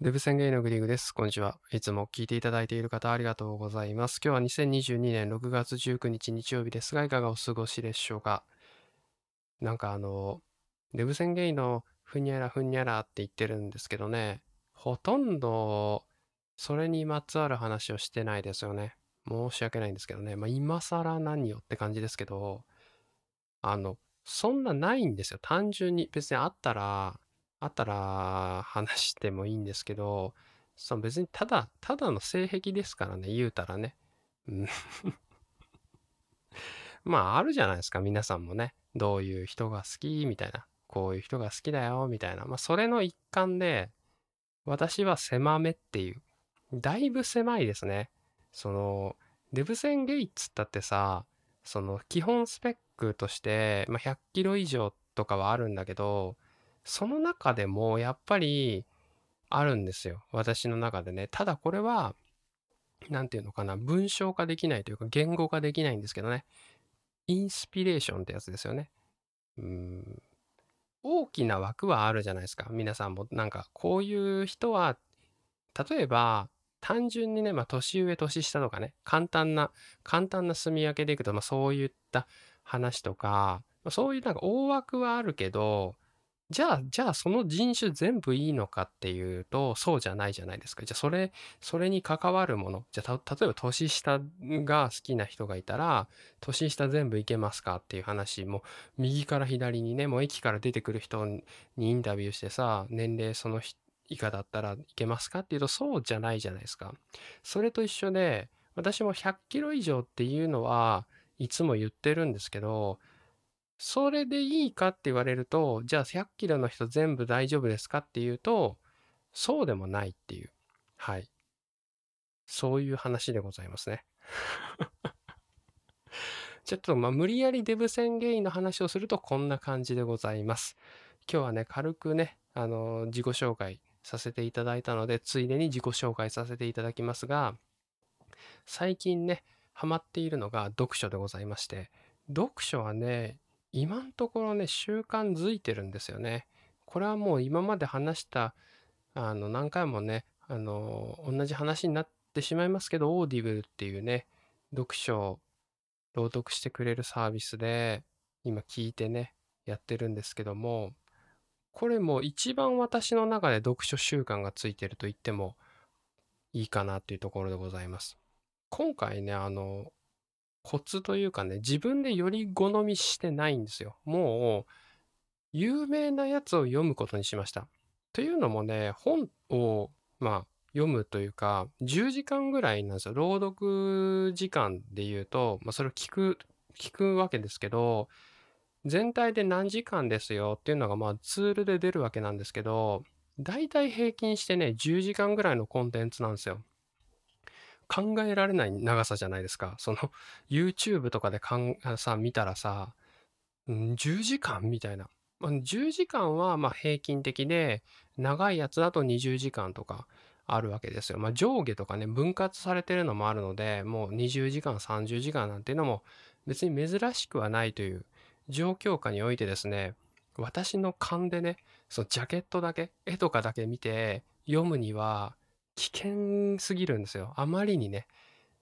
デブ宣言のグリーグです。こんにちは。いつも聞いていただいている方ありがとうございます。今日は2022年6月19日日曜日ですが、いかがお過ごしでしょうか？なんかあの、デブ宣言のふにゃらふにゃらって言ってるんですけどね、ほとんどそれにまつわる話をしてないですよね。申し訳ないんですけどね。まあ今更何よって感じですけど、あの、そんなないんですよ。単純に別にあったら、あったら話してもいいんですけど、その別にただ、ただの性癖ですからね、言うたらね。うん まあ、あるじゃないですか、皆さんもね。どういう人が好きみたいな。こういう人が好きだよ、みたいな。まあ、それの一環で、私は狭めっていう。だいぶ狭いですね。その、デブ線ゲイっつったってさ、その基本スペックとして、まあ、100キロ以上とかはあるんだけど、その中でもやっぱりあるんですよ。私の中でね。ただこれは、なんていうのかな、文章化できないというか言語化できないんですけどね。インスピレーションってやつですよね。うん大きな枠はあるじゃないですか。皆さんもなんかこういう人は、例えば単純にね、まあ年上年下とかね、簡単な、簡単な住み分けでいくと、まあそういった話とか、そういうなんか大枠はあるけど、じゃあ、じゃあその人種全部いいのかっていうと、そうじゃないじゃないですか。じゃあそれ、それに関わるもの。じゃあ、例えば年下が好きな人がいたら、年下全部いけますかっていう話も、右から左にね、もう駅から出てくる人にインタビューしてさ、年齢その以下だったらいけますかっていうと、そうじゃないじゃないですか。それと一緒で、私も100キロ以上っていうのはいつも言ってるんですけど、それでいいかって言われると、じゃあ100キロの人全部大丈夫ですかっていうと、そうでもないっていう。はい。そういう話でございますね。ちょっとまあ無理やりデブ宣言の話をするとこんな感じでございます。今日はね、軽くね、あの、自己紹介させていただいたので、ついでに自己紹介させていただきますが、最近ね、ハマっているのが読書でございまして、読書はね、今んところね、習慣づいてるんですよね。これはもう今まで話した、あの、何回もね、あの、同じ話になってしまいますけど、オーディブルっていうね、読書を朗読してくれるサービスで、今聞いてね、やってるんですけども、これも一番私の中で読書習慣がついてると言ってもいいかなっていうところでございます。今回ね、あの、コツというかね、自分でより好みしてないんですよ。もう、有名なやつを読むことにしました。というのもね、本を、まあ、読むというか、10時間ぐらいなんですよ。朗読時間で言うと、まあ、それを聞く、聞くわけですけど、全体で何時間ですよっていうのが、まあ、ツールで出るわけなんですけど、だいたい平均してね、10時間ぐらいのコンテンツなんですよ。考えられない長さじゃないですか。その YouTube とかでかんさ、見たらさ、10時間みたいな。10時間はま平均的で、長いやつだと20時間とかあるわけですよ。まあ、上下とかね、分割されてるのもあるので、もう20時間、30時間なんていうのも別に珍しくはないという状況下においてですね、私の勘でね、そのジャケットだけ、絵とかだけ見て読むには、危険すぎるんですよ。あまりにね。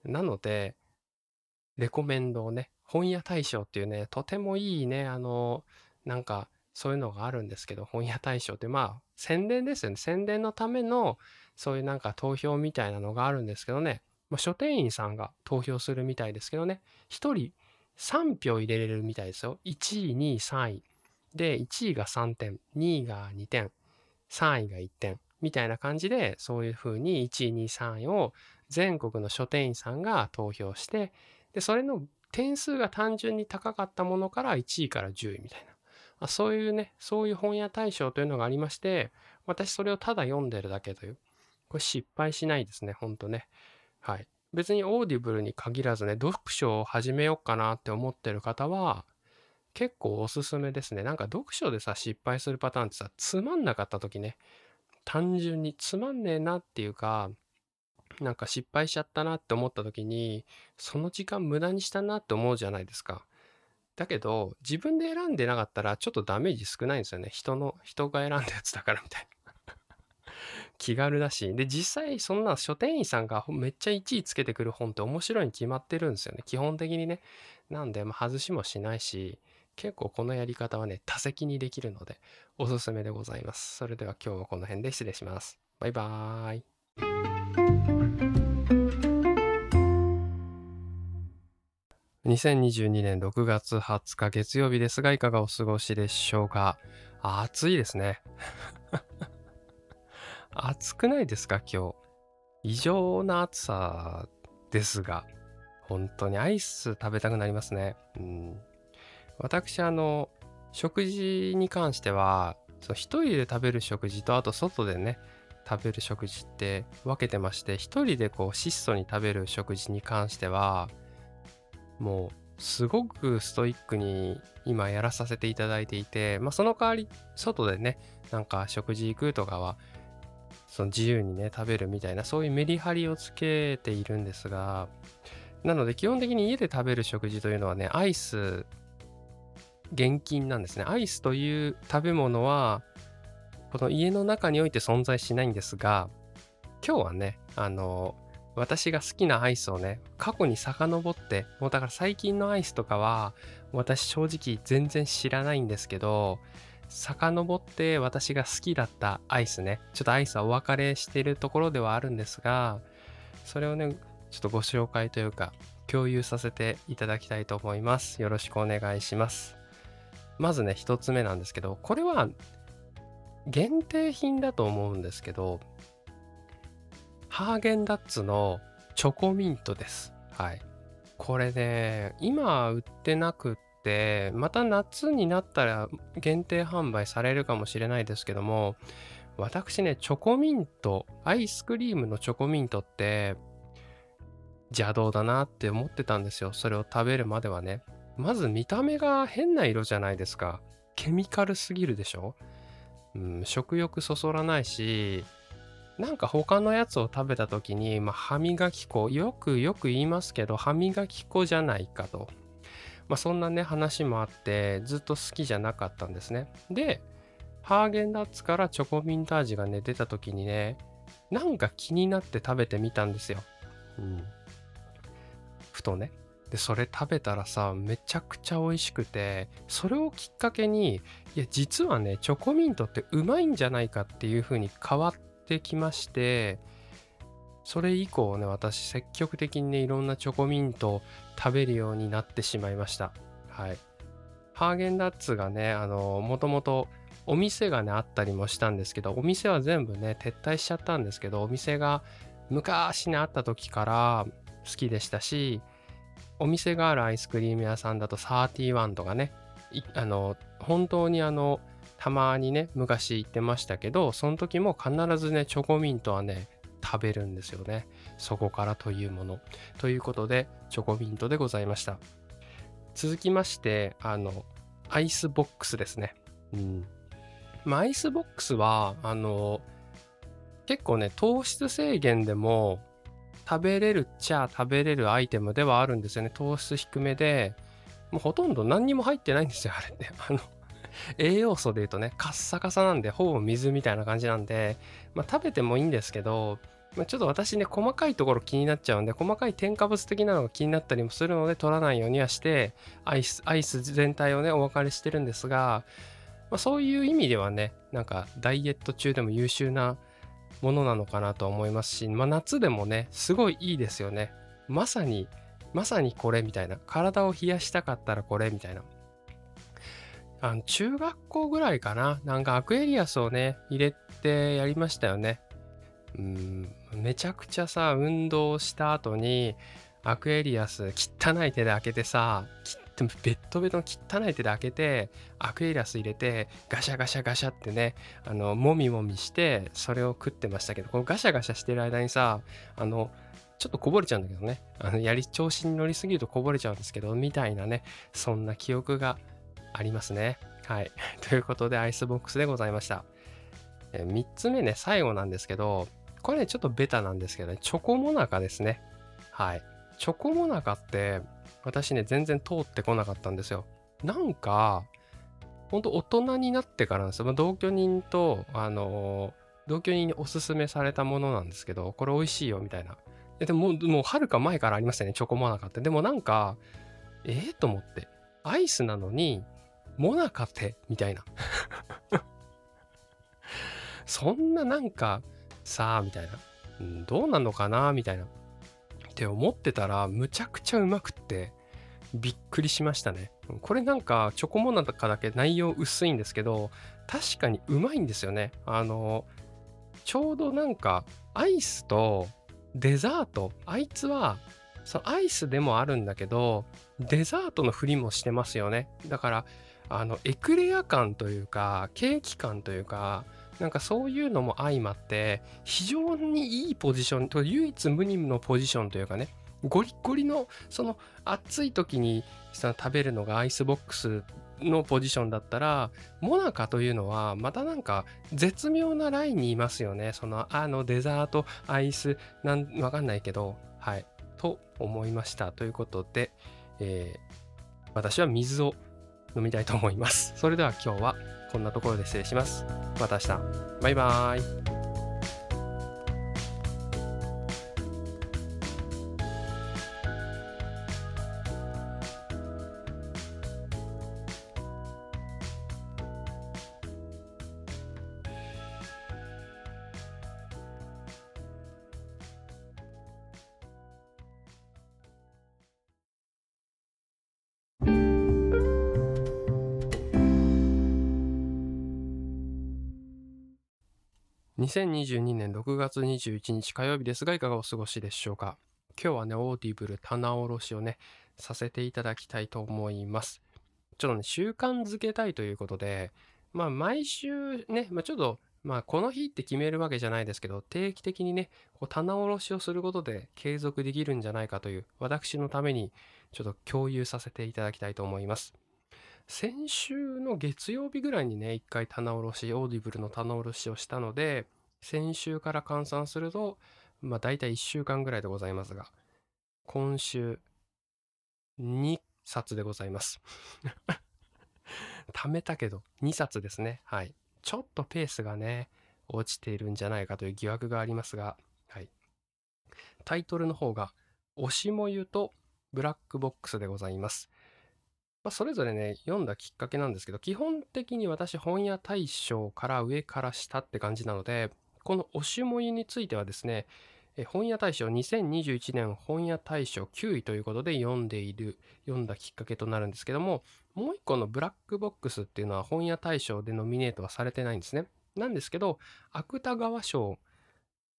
なので、レコメンドをね、本屋大賞っていうね、とてもいいね、あの、なんか、そういうのがあるんですけど、本屋大賞って、まあ、宣伝ですよね。宣伝のための、そういうなんか投票みたいなのがあるんですけどね。まあ、書店員さんが投票するみたいですけどね。1人3票入れれるみたいですよ。1位、2位、3位。で、1位が3点、2位が2点、3位が1点。みたいな感じで、そういうふうに1位、2位、3位を全国の書店員さんが投票して、で、それの点数が単純に高かったものから1位から10位みたいな。そういうね、そういう本屋大賞というのがありまして、私それをただ読んでるだけという。これ失敗しないですね、ほんとね。はい。別にオーディブルに限らずね、読書を始めようかなって思ってる方は、結構おすすめですね。なんか読書でさ、失敗するパターンってさ、つまんなかった時ね、単純につまんねえなっていうか、なんか失敗しちゃったなって思った時に、その時間無駄にしたなって思うじゃないですか。だけど、自分で選んでなかったらちょっとダメージ少ないんですよね。人の、人が選んだやつだからみたいな。気軽だし、で、実際そんな書店員さんがめっちゃ1位つけてくる本って面白いに決まってるんですよね。基本的にね。なんで、まあ、外しもしないし、結構このやり方はね、多席にできるので、おすすめでございます。それでは今日はこの辺で失礼します。バイバーイ。2022年6月20日月曜日ですが、いかがお過ごしでしょうか？暑いですね。暑くないですか今日？異常な暑さですが、本当にアイス食べたくなりますね。うん、私、あの、食事に関しては、そ一人で食べる食事と、あと外でね、食べる食事って分けてまして、一人でこう質素に食べる食事に関しては、もうすごくストイックに今やらさせていただいていて、まあその代わり外でね、なんか食事行くとかはその自由にね食べるみたいなそういうメリハリをつけているんですがなので基本的に家で食べる食事というのはねアイス現金なんですねアイスという食べ物はこの家の中において存在しないんですが今日はねあの私が好きなアイスをね過去に遡ってもうだから最近のアイスとかは私正直全然知らないんですけど遡って私が好きだったアイスね、ちょっとアイスはお別れしてるところではあるんですが、それをね、ちょっとご紹介というか、共有させていただきたいと思います。よろしくお願いします。まずね、一つ目なんですけど、これは限定品だと思うんですけど、ハーゲンダッツのチョコミントです。はい。これね、今売ってなくってまた夏になったら限定販売されるかもしれないですけども私ねチョコミントアイスクリームのチョコミントって邪道だなって思ってたんですよそれを食べるまではねまず見た目が変な色じゃないですか。ケミカルすぎるでしょ、うん、食欲そそらないしなんか他のやつを食べた時に、まあ、歯磨き粉よくよく言いますけど歯磨き粉じゃないかと。まあ、そんなね話もあってずっと好きじゃなかったんですね。でハーゲンダッツからチョコミント味がね出た時にねなんか気になって食べてみたんですよ、うん、ふとね。でそれ食べたらさめちゃくちゃ美味しくてそれをきっかけにいや実はねチョコミントってうまいんじゃないかっていう風に変わってきましてそれ以降ね、私積極的にね、いろんなチョコミントを食べるようになってしまいました。はい。ハーゲンダッツがね、あの、もともとお店がね、あったりもしたんですけど、お店は全部ね、撤退しちゃったんですけど、お店が昔ね、あった時から好きでしたし、お店があるアイスクリーム屋さんだと31とかね、あの、本当にあの、たまにね、昔行ってましたけど、その時も必ずね、チョコミントはね、食べるんですよね。そこからというもの。ということで、チョコミントでございました。続きまして、あの、アイスボックスですね。うん。まあ、アイスボックスは、あの、結構ね、糖質制限でも食べれるっちゃ食べれるアイテムではあるんですよね。糖質低めで、もうほとんど何にも入ってないんですよ、あれって。あの、栄養素で言うとね、カッサカサなんで、ほぼ水みたいな感じなんで、まあ、食べてもいいんですけど、まあ、ちょっと私ね、細かいところ気になっちゃうんで、細かい添加物的なのが気になったりもするので、取らないようにはして、アイス、アイス全体をね、お別れしてるんですが、まあ、そういう意味ではね、なんかダイエット中でも優秀なものなのかなと思いますし、まあ、夏でもね、すごいいいですよね。まさに、まさにこれみたいな。体を冷やしたかったらこれみたいな。あの中学校ぐらいかな。なんかアクエリアスをね、入れてやりましたよね。うん、めちゃくちゃさ、運動した後に、アクエリアス、汚い手で開けてさ、でもベットベトの汚い手で開けて、アクエリアス入れて、ガシャガシャガシャってね、あの、もみもみして、それを食ってましたけど、このガシャガシャしてる間にさ、あの、ちょっとこぼれちゃうんだけどね、あの、やり、調子に乗りすぎるとこぼれちゃうんですけど、みたいなね、そんな記憶がありますね。はい。ということで、アイスボックスでございました。え3つ目ね、最後なんですけど、これね、ちょっとベタなんですけどね、チョコモナカですね。はい。チョコモナカって、私ね、全然通ってこなかったんですよ。なんか、ほんと大人になってからなんですよ。同居人と、あの同居人におすすめされたものなんですけど、これ美味しいよみたいな。でももう、はるか前からありましたね、チョコモナカって。でもなんか、ええー、と思って。アイスなのに、モナカってみたいな。そんななんか、さあ、みたいな。うん、どうなのかなみたいな。って思ってたら、むちゃくちゃうまくって、びっくりしましたね。これなんか、チョコモナカだけ内容薄いんですけど、確かにうまいんですよね。あの、ちょうどなんか、アイスとデザート、あいつは、そのアイスでもあるんだけど、デザートのふりもしてますよね。だから、あの、エクレア感というか、ケーキ感というか、なんかそういうのも相まって、非常にいいポジション、と唯一無二のポジションというかね、ゴリゴリの、その暑い時にその食べるのがアイスボックスのポジションだったら、モナカというのは、またなんか絶妙なラインにいますよね。その、あのデザート、アイス、なん、わかんないけど、はい。と思いました。ということで、えー、私は水を飲みたいと思います。それでは今日はこんなところで失礼します。また明日。バイバーイ。2022年6月21日火曜日ですが、いかがお過ごしでしょうか？今日はね、オーディブル棚卸しをね、させていただきたいと思います。ちょっとね、習慣づけたいということで、まあ、毎週ね、まあ、ちょっと、まあ、この日って決めるわけじゃないですけど、定期的にね、こう棚卸しをすることで継続できるんじゃないかという、私のために、ちょっと共有させていただきたいと思います。先週の月曜日ぐらいにね、一回棚卸し、オーディブルの棚卸しをしたので、先週から換算すると、まあ大体1週間ぐらいでございますが、今週2冊でございます。貯めたけど2冊ですね。はい。ちょっとペースがね、落ちているんじゃないかという疑惑がありますが、はい。タイトルの方が、おしもゆとブラックボックスでございます。まあ、それぞれね、読んだきっかけなんですけど、基本的に私本屋大賞から上から下って感じなので、このおしもゆについてはですね、本屋大賞2021年本屋大賞9位ということで読んでいる、読んだきっかけとなるんですけども、もう一個のブラックボックスっていうのは本屋大賞でノミネートはされてないんですね。なんですけど、芥川賞を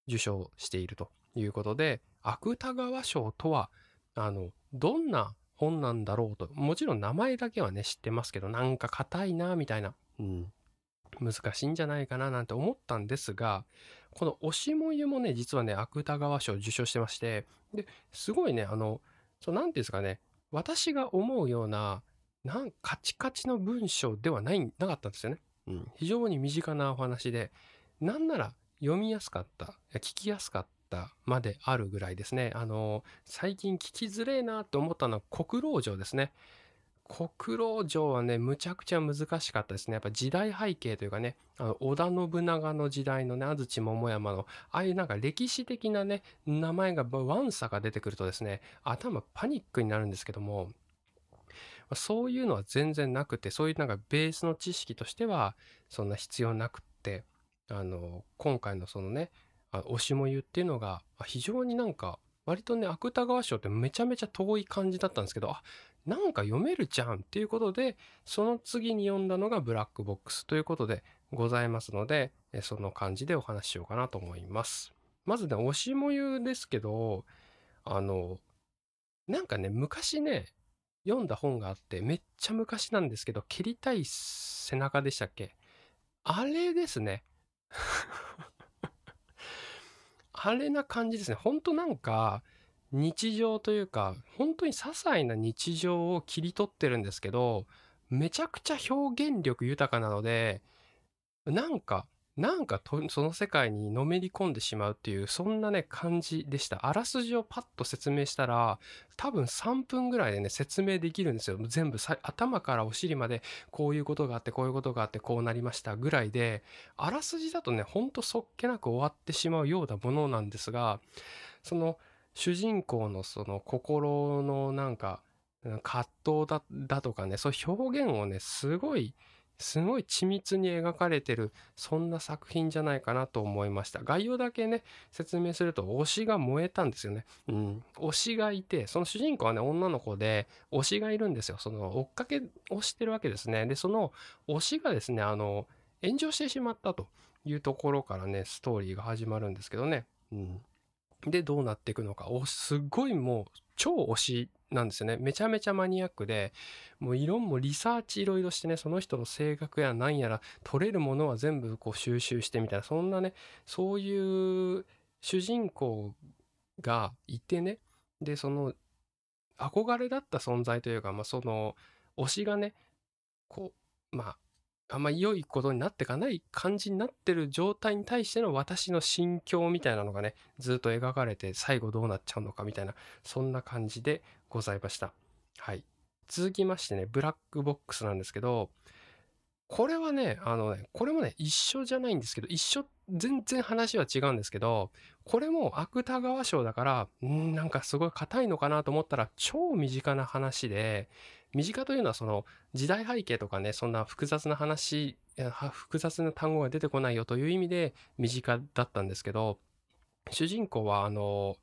受賞しているということで、芥川賞とは、あの、どんな本なんだろうと。もちろん名前だけはね、知ってますけど、なんか硬いな、みたいな。うん。難しいんじゃないかななんて思ったんですが、この押しもゆもね、実はね、芥川賞を受賞してまして、で、すごいね、あの、そう、なんていうんですかね、私が思うような、なんカチカチの文章ではない、なかったんですよね。うん。非常に身近なお話で、なんなら読みやすかった、聞きやすかったたまであるぐらいですね。あの、最近聞きづれえなって思ったのは国老城ですね。国老城はね、むちゃくちゃ難しかったですね。やっぱ時代背景というかね、あの織田信長の時代のね、安土桃山の、ああいうなんか歴史的なね、名前がワンサが出てくるとですね、頭パニックになるんですけども、そういうのは全然なくて、そういうなんかベースの知識としては、そんな必要なくって、あの、今回のそのね、推しもゆっていうのが非常になんか割とね芥川賞ってめちゃめちゃ遠い感じだったんですけどあなんか読めるじゃんっていうことでその次に読んだのがブラックボックスということでございますのでその感じでお話ししようかなと思います。まずね推しもゆですけどあのなんかね昔ね読んだ本があってめっちゃ昔なんですけど蹴りたい背中でしたっけ？あれですね。あれな感じですね。ほんとなんか、日常というか、本当に些細な日常を切り取ってるんですけど、めちゃくちゃ表現力豊かなので、なんか、なんかとその世界にのめり込んでしまうっていうそんなね感じでした。あらすじをパッと説明したら多分3分ぐらいでね説明できるんですよ。全部頭からお尻までこういうことがあってこういうことがあってこうなりましたぐらいであらすじだとねほんとそっけなく終わってしまうようなものなんですがその主人公のその心のなんか葛藤だだとかねそういう表現をねすごいすごい緻密に描かれてるそんな作品じゃないかなと思いました。概要だけね説明すると推しが燃えたんですよね、うん、推しがいてその主人公はね女の子で推しがいるんですよ。その追っかけをしてるわけですね。でその推しがですねあの炎上してしまったというところからねストーリーが始まるんですけどね、うん、でどうなっていくのかおすっごいもう超推しなんですよね。めちゃめちゃマニアックで、もう色もリサーチいろいろしてね、その人の性格や何やら取れるものは全部こう収集してみたいな、そんなね、そういう主人公がいてね、で、その憧れだった存在というか、まあ、その推しがね、こう、まあ、あんま良いことになってかない感じになってる状態に対しての私の心境みたいなのがねずっと描かれて最後どうなっちゃうのかみたいなそんな感じでございました。はい。続きましてねブラックボックスなんですけどこれはねあのねこれもね一緒じゃないんですけど一緒っ全然話は違うんですけどこれも芥川賞だからんなんかすごい硬いのかなと思ったら超身近な話で身近というのはその時代背景とかねそんな複雑な話複雑な単語が出てこないよという意味で身近だったんですけど主人公はあの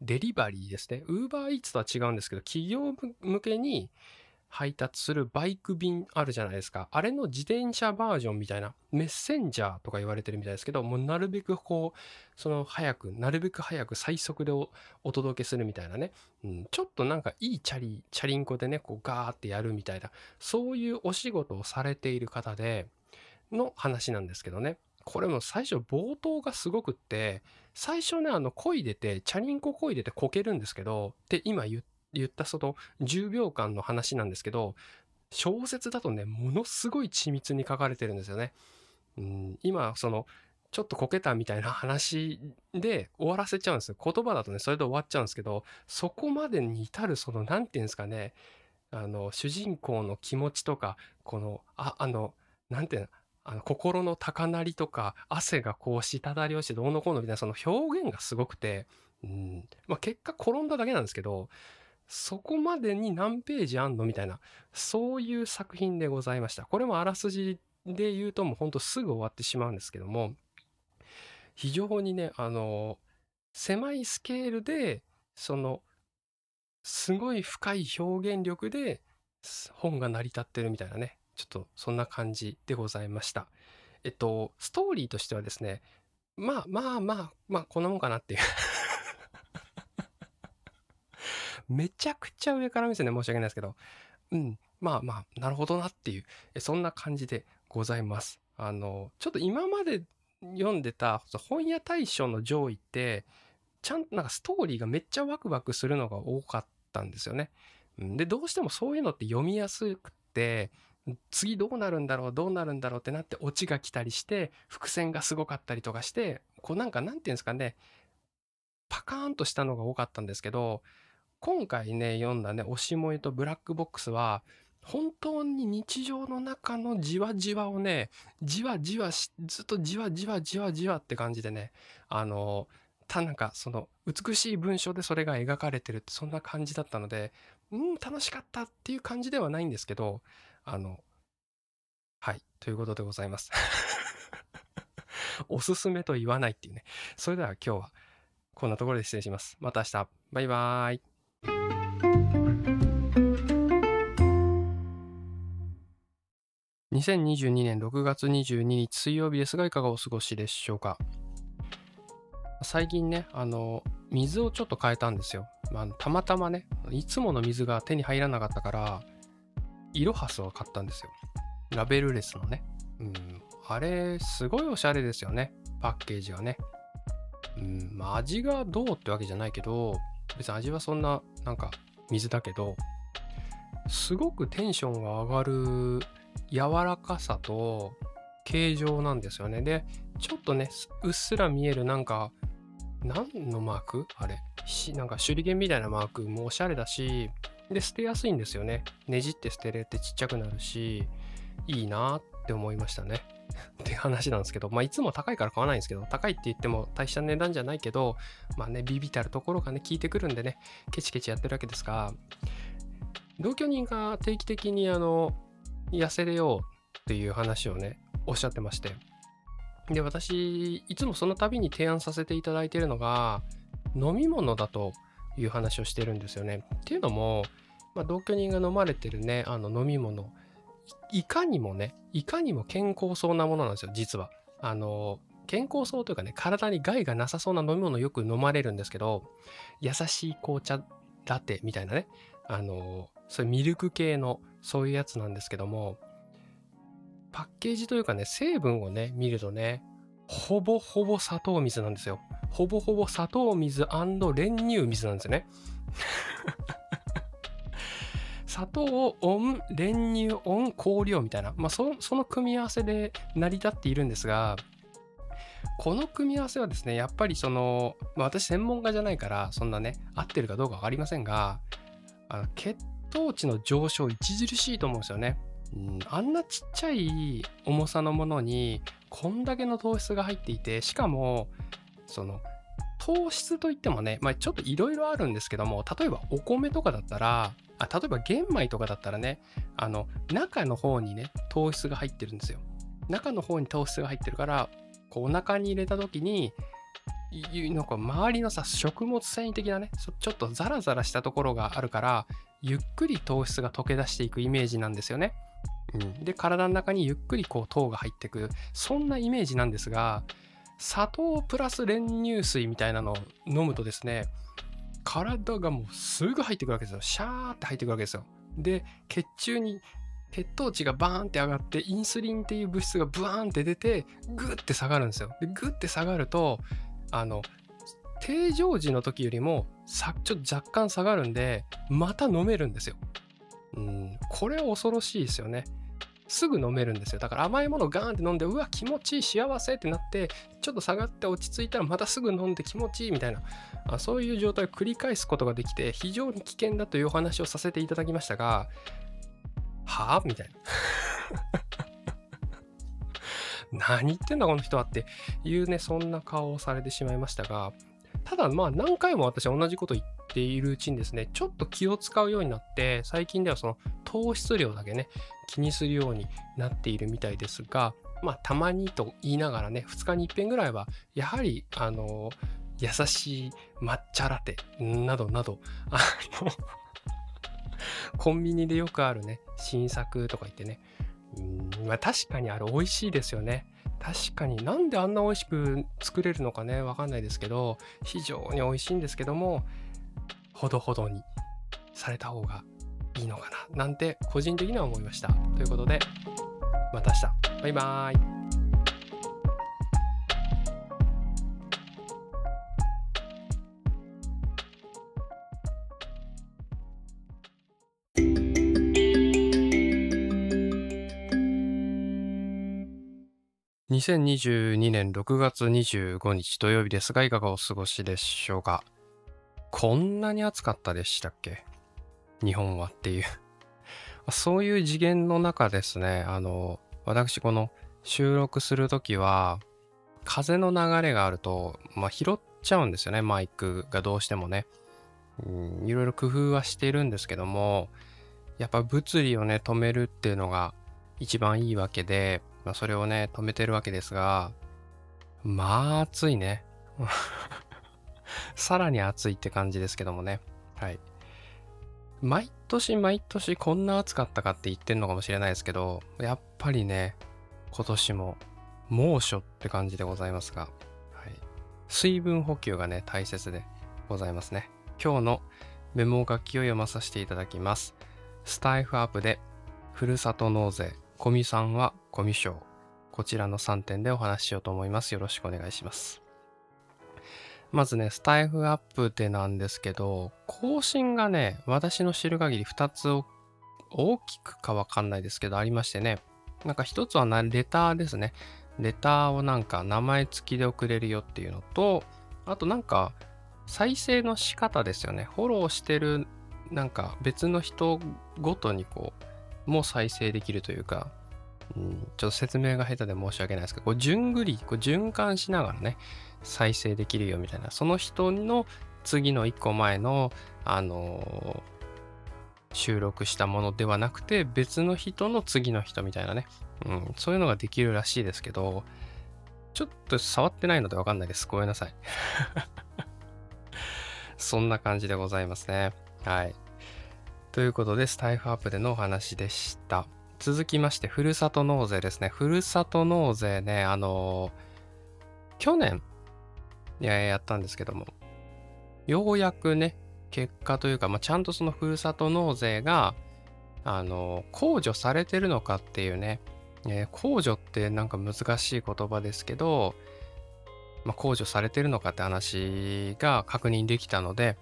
デリバリーですね。ウーバーイーツとは違うんですけど企業向けに配達するバイク便あるじゃないですか。あれの自転車バージョンみたいな、メッセンジャーとか言われてるみたいですけど、もうなるべくこう、その早く、なるべく早く最速でお届けするみたいなね、うん、ちょっとなんかいいチャリ、チャリンコでね、こうガーってやるみたいな、そういうお仕事をされている方で、の話なんですけどね。これも最初冒頭がすごくって、最初ね、あの、漕いでて、チャリンコ漕いでてこけるんですけど、って今言っ言ったその10秒間の話なんですけど小説だとねものすごい緻密に書かれてるんですよね。うん、今そのちょっとこけたみたいな話で終わらせちゃうんですよ。言葉だとねそれで終わっちゃうんですけどそこまでに至るその何て言うんですかねあの主人公の気持ちとかこのああの何て言うのあの心の高鳴りとか汗がこう滴り落ちてどうのこうのみたいなその表現がすごくて、うんまあ、結果転んだだけなんですけどそこまでに何ページあんの？みたいな、そういう作品でございました。これもあらすじで言うともうほんとすぐ終わってしまうんですけども、非常にね、あの、狭いスケールで、その、すごい深い表現力で本が成り立ってるみたいなね、ちょっとそんな感じでございました。えっと、ストーリーとしてはですね、まあまあまあ、まあこんなもんかなっていうめちゃくちゃ上から目線で申し訳ないですけど、うん、まあまあ、なるほどなっていう、そんな感じでございます。あの、ちょっと今まで読んでた本屋大賞の上位って、ちゃんとなんかストーリーがめっちゃワクワクするのが多かったんですよね。で、どうしてもそういうのって読みやすくて、次どうなるんだろうどうなるんだろうってなってオチが来たりして伏線がすごかったりとかしてこうなんかなんていうんですかねパカーンとしたのが多かったんですけど今回ね読んだね「推し萌え」と「ブラックボックス」は本当に日常の中のじわじわをねじわじわしずっとじわじわじわじわって感じでねあのたなんかその美しい文章でそれが描かれてるってそんな感じだったのでうん楽しかったっていう感じではないんですけどあのはいということでございます。おすすめと言わないっていうね。それでは今日はこんなところで失礼します。また明日。バイバーイ。2022年6月22日水曜日ですがいかがお過ごしでしょうか？最近ねあの水をちょっと変えたんですよ、まあ、たまたまねいつもの水が手に入らなかったからイロハスを買ったんですよ。ラベルレスのね。うんあれすごいおしゃれですよね。パッケージがね。うんまあ味がどうってわけじゃないけど別に味はそんななんか水だけどすごくテンションが上がる柔らかさと形状なんですよねでちょっとね、うっすら見えるなんか、何のマーク？あれなんか手裏剣みたいなマークもおしゃれだし、で、捨てやすいんですよね。ねじって捨てれてちっちゃくなるし、いいなって思いましたね。って話なんですけど、まあ、いつも高いから買わないんですけど、高いって言っても大した値段じゃないけど、まあね、ビビたるところがね、効いてくるんでね、ケチケチやってるわけですが、同居人が定期的にあの、痩せれようっていう話をね、おっしゃってまして。で、私、いつもその度に提案させていただいているのが、飲み物だという話をしてるんですよね。っていうのも、まあ、同居人が飲まれてるね、あの飲み物、いかにもね、いかにも健康そうなものなんですよ、実は。あの、健康そうというかね、体に害がなさそうな飲み物よく飲まれるんですけど、優しい紅茶ラテみたいなね、あの、そういうミルク系のそういうやつなんですけども、パッケージというかね、成分をね、見るとね、ほぼほぼ砂糖水なんですよ。ほぼほぼ砂糖水練乳水なんですよね。砂糖オン練乳オン香料みたいな、まあそ、その組み合わせで成り立っているんですがこの組み合わせはですねやっぱりその、まあ、私専門家じゃないからそんなね合ってるかどうか分かりませんがあの血糖値の上昇著しいと思うんですよね。うん、あんなちっちゃい重さのものにこんだけの糖質が入っていてしかもその糖質といってもね、まあ、ちょっといろいろあるんですけども例えばお米とかだったらあ例えば玄米とかだったらねあの中の方にね糖質が入ってるんですよ中の方に糖質が入ってるからこうお腹に入れた時になんか周りのさ食物繊維的なねちょっとザラザラしたところがあるからゆっくり糖質が溶け出していくイメージなんですよね。うん、で体の中にゆっくりこう糖が入ってくそんなイメージなんですが砂糖プラス練乳水みたいなのを飲むとですね体がもうすぐ入ってくるわけですよ。シャーって入ってくるわけですよ。で、血中に血糖値がバーンって上がって、インスリンっていう物質がブワーンって出て、グッて下がるんですよ。で、グッて下がると、あの、定常時の時よりもさちょっと若干下がるんで、また飲めるんですよ。うん、これは恐ろしいですよね。すぐ飲めるんですよ。だから甘いものガーンって飲んで、うわ、気持ちいい、幸せってなって、ちょっと下がって落ち着いたらまたすぐ飲んで気持ちいいみたいな、あそういう状態を繰り返すことができて、非常に危険だというお話をさせていただきましたが、はぁみたいな。何言ってんだこの人はっていうね、そんな顔をされてしまいましたが、ただまあ何回も私は同じこと言っているうちにですね、ちょっと気を使うようになって、最近ではその糖質量だけね、気にするようになっているみたいですが、まあたまにと言いながらね、2日に1遍ぐらいは、やはり、あの、優しい抹茶ラテなどなど、あの コンビニでよくあるね、新作とか言ってね、うんまあ、確かにあれ美味しいですよね。確かに。なんであんな美味しく作れるのかね。わかんないですけど非常に美味しいんですけどもほどほどにされた方がいいのかな。なんて個人的には思いました。ということでまた明日。バイバーイ。2022年6月25日土曜日ですが、いかがお過ごしでしょうか？こんなに暑かったでしたっけ？日本はっていう そういう次元の中ですね、あの、私この収録するときは、風の流れがあると、まあ、拾っちゃうんですよね、マイクがどうしてもね。うん、いろいろ工夫はしているんですけども、やっぱ物理をね、止めるっていうのが一番いいわけで、まあ、それをね、止めてるわけですが、まあ暑いね。さらに暑いって感じですけどもね。はい。毎年毎年こんな暑かったかって言ってんのかもしれないですけど、やっぱりね、今年も猛暑って感じでございますが、はい、水分補給がね、大切でございますね。今日のメモ書きを読まさせていただきます。スタイフアップで、ふるさと納税、コミさんはコミュ障。こちらの3点でお話ししようと思います。よろしくお願いします。まずね、スタイフアップでなんですけど、更新がね、私の知る限り2つ大きくかわかんないですけど、ありましてね。なんか1つはレターですね。レターをなんか名前付きで送れるよっていうのと、あとなんか再生の仕方ですよね。フォローしてるなんか別の人ごとにこう、もう再生できるというか、うん、ちょっと説明が下手で申し訳ないですけど、こう順繰り、こう循環しながらね、再生できるよみたいな、その人の次の1個前の、あのー、収録したものではなくて、別の人の次の人みたいなね、うん、そういうのができるらしいですけど、ちょっと触ってないのでわかんないです。ごめんなさい。そんな感じでございますね。はい。ということで、スタイフアップでのお話でした。続きまして、ふるさと納税ですね。ふるさと納税ね、あのー、去年、ややったんですけども、ようやくね、結果というか、まあ、ちゃんとそのふるさと納税が、あのー、控除されてるのかっていうね、えー、控除ってなんか難しい言葉ですけど、まあ、控除されてるのかって話が確認できたので、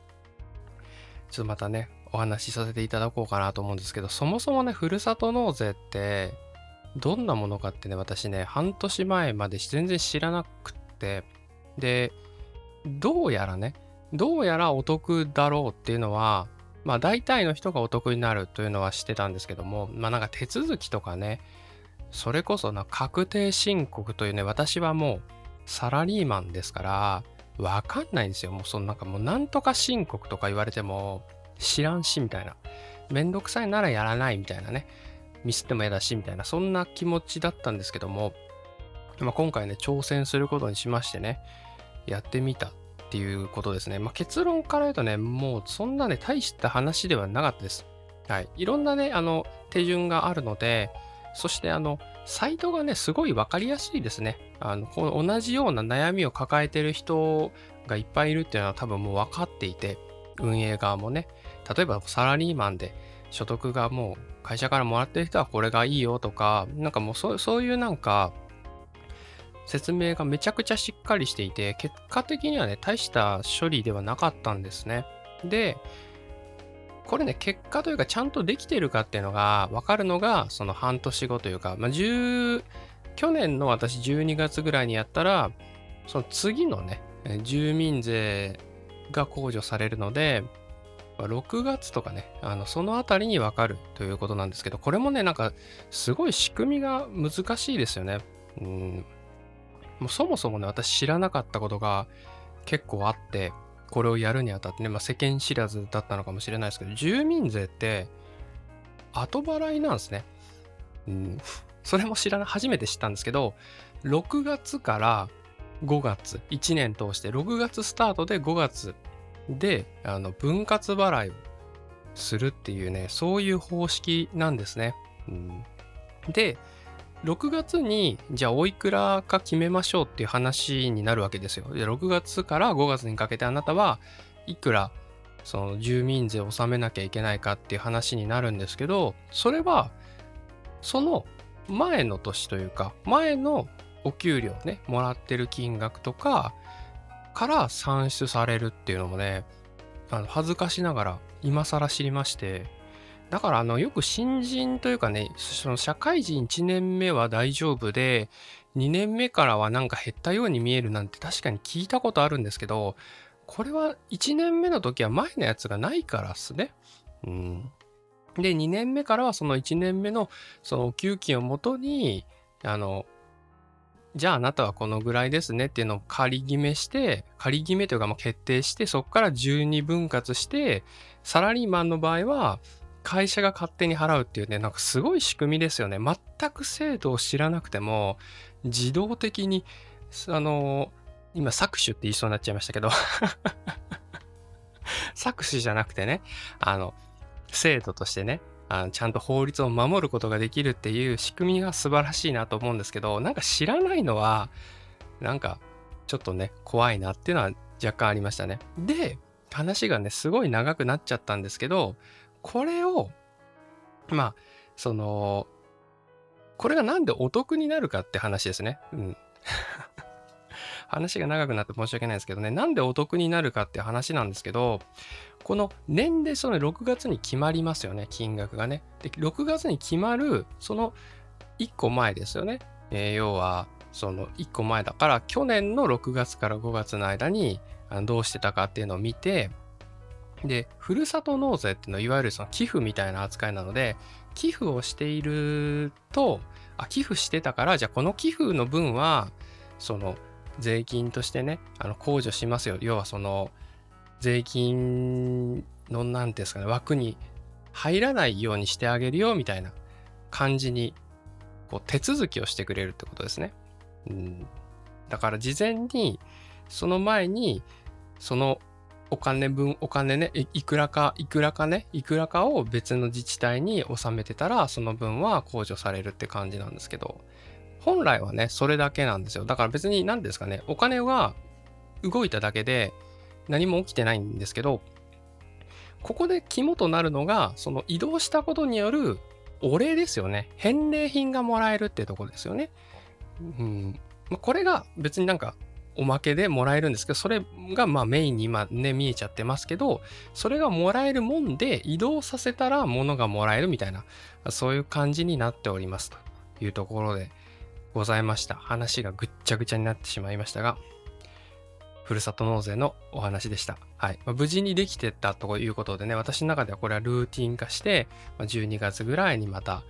ちょっとまたね、お話しさせていただこうかなと思うんですけど、そもそもね、ふるさと納税って、どんなものかってね、私ね、半年前まで全然知らなくって、で、どうやらね、どうやらお得だろうっていうのは、まあ大体の人がお得になるというのは知ってたんですけども、まあなんか手続きとかね、それこそな確定申告というね、私はもうサラリーマンですから、わかんないんですよ。もうそのなんかもうなんとか申告とか言われても知らんしみたいな。めんどくさいならやらないみたいなね。ミスっても嫌だしみたいな、そんな気持ちだったんですけども、まあ、今回ね、挑戦することにしましてね、やってみたっていうことですね。まあ、結論から言うとね、もうそんなね、大した話ではなかったです。はい。いろんなね、あの、手順があるので、そしてあの、サイトがね、すごいわかりやすいですね。あの、この同じような悩みを抱えてる人がいっぱいいるっていうのは多分もう分かっていて、運営側もね、例えばサラリーマンで所得がもう会社からもらってる人はこれがいいよとか、なんかもうそそういうなんか、説明がめちゃくちゃしっかりしていて、結果的にはね、大した処理ではなかったんですね。で、これね、結果というか、ちゃんとできてるかっていうのが分かるのが、その半年後というか、まあ、10、去年の私12月ぐらいにやったら、その次のね、住民税が控除されるので、6月とかね、あのそのあたりに分かるということなんですけど、これもね、なんかすごい仕組みが難しいですよね。うん、もうそもそもね、私知らなかったことが結構あって、これをやるにあたってね、まあ、世間知らずだったのかもしれないですけど、住民税って後払いなんですね。うん、それも知らない、初めて知ったんですけど、6月から5月、1年通して、6月スタートで5月で、あの、分割払いをするっていうね、そういう方式なんですね。うん、で、6月にじゃあおいくらか決めましょうっていう話になるわけですよ。で6月から5月にかけてあなたはいくらその住民税を納めなきゃいけないかっていう話になるんですけどそれはその前の年というか前のお給料ねもらってる金額とかから算出されるっていうのもねあの恥ずかしながら今更知りましてだからあのよく新人というかね、その社会人1年目は大丈夫で、2年目からはなんか減ったように見えるなんて確かに聞いたことあるんですけど、これは1年目の時は前のやつがないからっすね。うん。で、2年目からはその1年目のその給金をもとに、あの、じゃああなたはこのぐらいですねっていうのを仮決めして、仮決めというかもう決定して、そこから12分割して、サラリーマンの場合は、会社が勝手に払うっていうね、なんかすごい仕組みですよね。全く制度を知らなくても、自動的に、あの、今、搾取って言いそうになっちゃいましたけど 搾取じゃなくてね、あの、制度としてね、あちゃんと法律を守ることができるっていう仕組みが素晴らしいなと思うんですけど、なんか知らないのは、なんかちょっとね、怖いなっていうのは若干ありましたね。で、話がね、すごい長くなっちゃったんですけど、これを、まあ、その、これがなんでお得になるかって話ですね。うん。話が長くなって申し訳ないですけどね、なんでお得になるかって話なんですけど、この年でその6月に決まりますよね、金額がね。で、6月に決まる、その1個前ですよね。えー、要は、その1個前だから去年の6月から5月の間にどうしてたかっていうのを見てでふるさと納税っていうのはいわゆるその寄付みたいな扱いなので寄付をしているとあ寄付してたからじゃあこの寄付の分はその税金としてねあの控除しますよ。要はその税金の何ですかね枠に入らないようにしてあげるよみたいな感じにこう手続きをしてくれるってことですね。うん、だから事前にその前にそのお金分お金ねいくらかいくらかねいくらかを別の自治体に納めてたらその分は控除されるって感じなんですけど。本来はねそれだけなんですよ。だから別に何ですかね。お金が動いただけで何も起きてないんですけどここで肝となるのがその移動したことによるお礼ですよね。返礼品がもらえるってとこですよね。うん。これが別になんかおまけでもらえるんですけど、それがまあメインに今ね、見えちゃってますけど、それがもらえるもんで移動させたら物がもらえるみたいな、そういう感じになっておりますというところで。ございました。話がぐっちゃぐちゃになってしまいましたが、ふるさと納税のお話でした。はい。まあ、無事にできてたということでね、私の中ではこれはルーティン化して、まあ、12月ぐらいにまた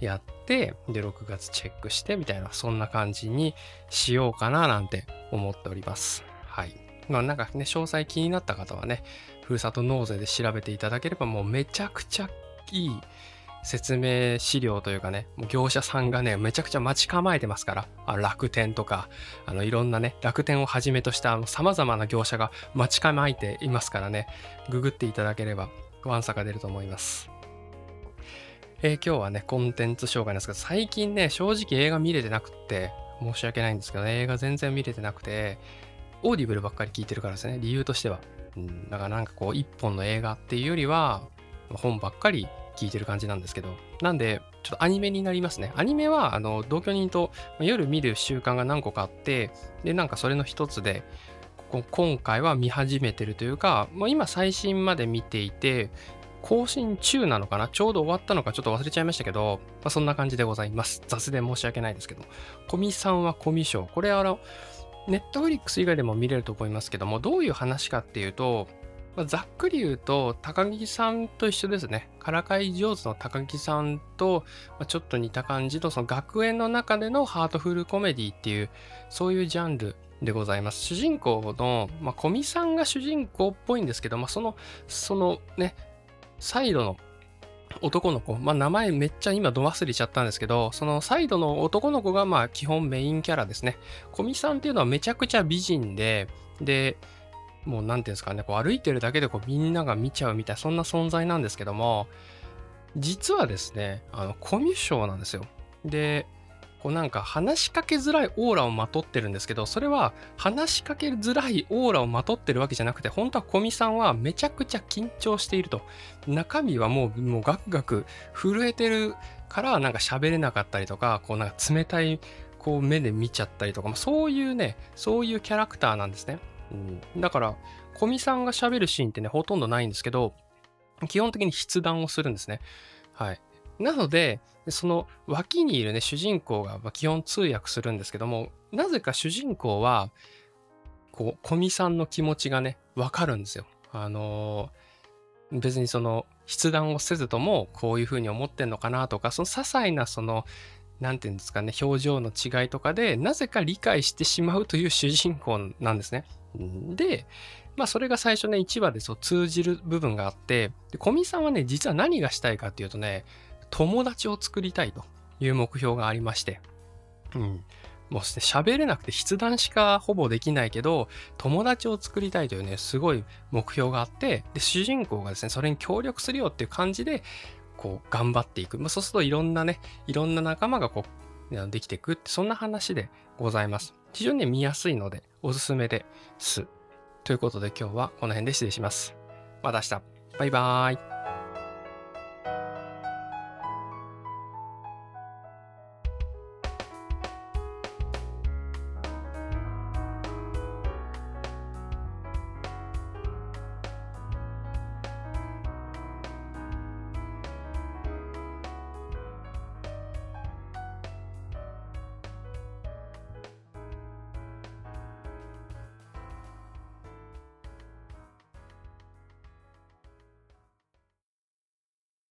やって、で、6月チェックしてみたいな、そんな感じにしようかななんて思っております。はい。まあなんかね、詳細気になった方はね、ふるさと納税で調べていただければもうめちゃくちゃいい説明資料というかね、もう業者さんがね、めちゃくちゃ待ち構えてますから、あ楽天とか、あのいろんなね、楽天をはじめとした様々な業者が待ち構えていますからね、ググっていただければ、ワンサが出ると思います。えー、今日はね、コンテンツ紹介なんですけど、最近ね、正直映画見れてなくって、申し訳ないんですけど、ね、映画全然見れてなくて、 Audible ばっかり聞いてるからですね、理由としては。うん、だからなんかこう、一本の映画っていうよりは、本ばっかり聞いてる感じなんですけど、なんで、ちょっとアニメになりますね。アニメは、あの、同居人と夜見る習慣が何個かあって、で、なんかそれの一つで、今回は見始めてるというか、もう今最新まで見ていて、更新中なのかな？ちょうど終わったのかちょっと忘れちゃいましたけど、まあ、そんな感じでございます。雑で申し訳ないですけど。コミさんはコミショこれあの、ネットフリックス以外でも見れると思いますけども、どういう話かっていうと、まあ、ざっくり言うと、高木さんと一緒ですね。からかい上手の高木さんと、まあ、ちょっと似た感じの、その学園の中でのハートフルコメディっていう、そういうジャンルでございます。主人公の、まあ、小見さんが主人公っぽいんですけど、まあ、その、そのね、サイドの男の子、まあ名前めっちゃ今ど忘れちゃったんですけど、そのサイドの男の子がまあ基本メインキャラですね。小見さんっていうのはめちゃくちゃ美人で、で、もう何ていうんですかね、こう歩いてるだけでこうみんなが見ちゃうみたいな、そんな存在なんですけども、実はですね、あの、コミュ障なんですよ。で、こうなんか話しかけづらいオーラをまとってるんですけど、それは話しかけづらいオーラをまとってるわけじゃなくて、本当は小見さんはめちゃくちゃ緊張していると。中身はもう、もうガクガク震えてるからなんか喋れなかったりとか、こうなんか冷たいこう目で見ちゃったりとか、まあ、そういうね、そういうキャラクターなんですね。うん、だから、小見さんが喋るシーンってね、ほとんどないんですけど、基本的に筆談をするんですね。はい。なので、その脇にいるね、主人公が基本通訳するんですけども、なぜか主人公は、こう、小見さんの気持ちがね、わかるんですよ。あのー、別にその、筆談をせずとも、こういうふうに思ってんのかなとか、その些細なその、なんていうんですかね、表情の違いとかで、なぜか理解してしまうという主人公なんですね。で、まあそれが最初ね、1話でそう通じる部分があって、で小見さんはね、実は何がしたいかっていうとね、友達を作りたいという目標がありまして、うん。もう喋れなくて筆談しかほぼできないけど、友達を作りたいというね、すごい目標があって、で、主人公がですね、それに協力するよっていう感じで、こう、頑張っていく。まあ、そうするといろんなね、いろんな仲間がこう、できていくって、そんな話でございます。非常に、ね、見やすいので、おすすめです。ということで今日はこの辺で失礼します。また明日。バイバーイ。